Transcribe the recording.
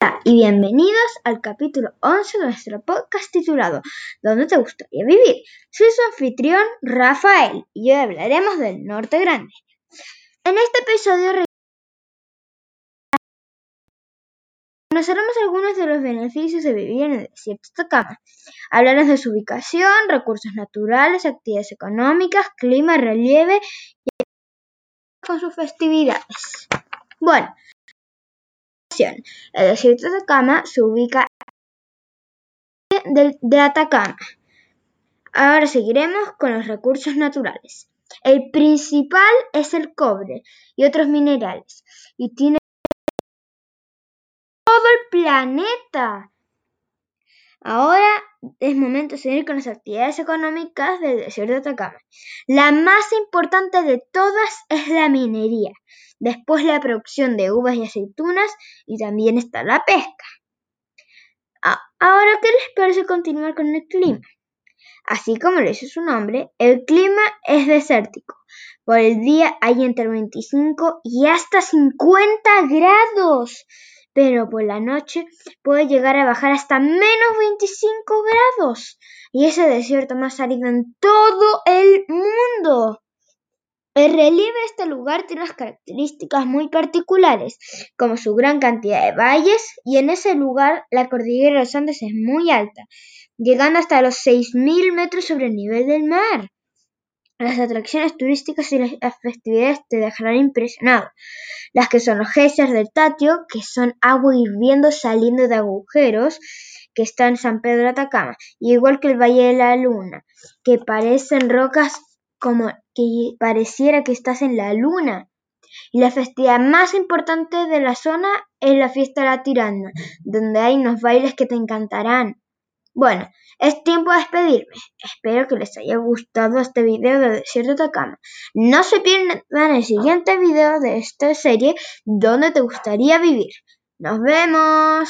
Hola y bienvenidos al capítulo 11 de nuestro podcast titulado ¿Dónde te gustaría vivir? Soy su anfitrión Rafael y hoy hablaremos del Norte Grande. En este episodio conoceremos algunos de los beneficios de vivir en el desierto de. Hablaremos de su ubicación, recursos naturales, actividades económicas, clima, relieve y con sus festividades. Bueno, el desierto de Atacama se ubica de, de Atacama. Ahora seguiremos con los recursos naturales. El principal es el cobre y otros minerales y tiene todo el planeta. Ahora es momento de seguir con las actividades económicas del desierto de Atacama. La más importante de todas es la minería después la producción de uvas y aceitunas y también está la pesca. Ah, ahora, ¿qué les parece continuar con el clima? Así como le dice su nombre, el clima es desértico. Por el día hay entre 25 y hasta 50 grados, pero por la noche puede llegar a bajar hasta menos 25 grados. Y es el desierto más árido en todo el mundo. El relieve de este lugar tiene unas características muy particulares, como su gran cantidad de valles, y en ese lugar la cordillera de los Andes es muy alta, llegando hasta los 6.000 metros sobre el nivel del mar. Las atracciones turísticas y las festividades te dejarán impresionado. Las que son los geysers del Tatio, que son agua hirviendo saliendo de agujeros, que está en San Pedro de Atacama, igual que el Valle de la Luna, que parecen rocas como que pareciera que estás en la luna. Y la festividad más importante de la zona es la fiesta de la tirana, donde hay unos bailes que te encantarán. Bueno, es tiempo de despedirme. Espero que les haya gustado este video de Desierto de Atacama. No se pierdan el siguiente video de esta serie, donde te gustaría vivir? Nos vemos.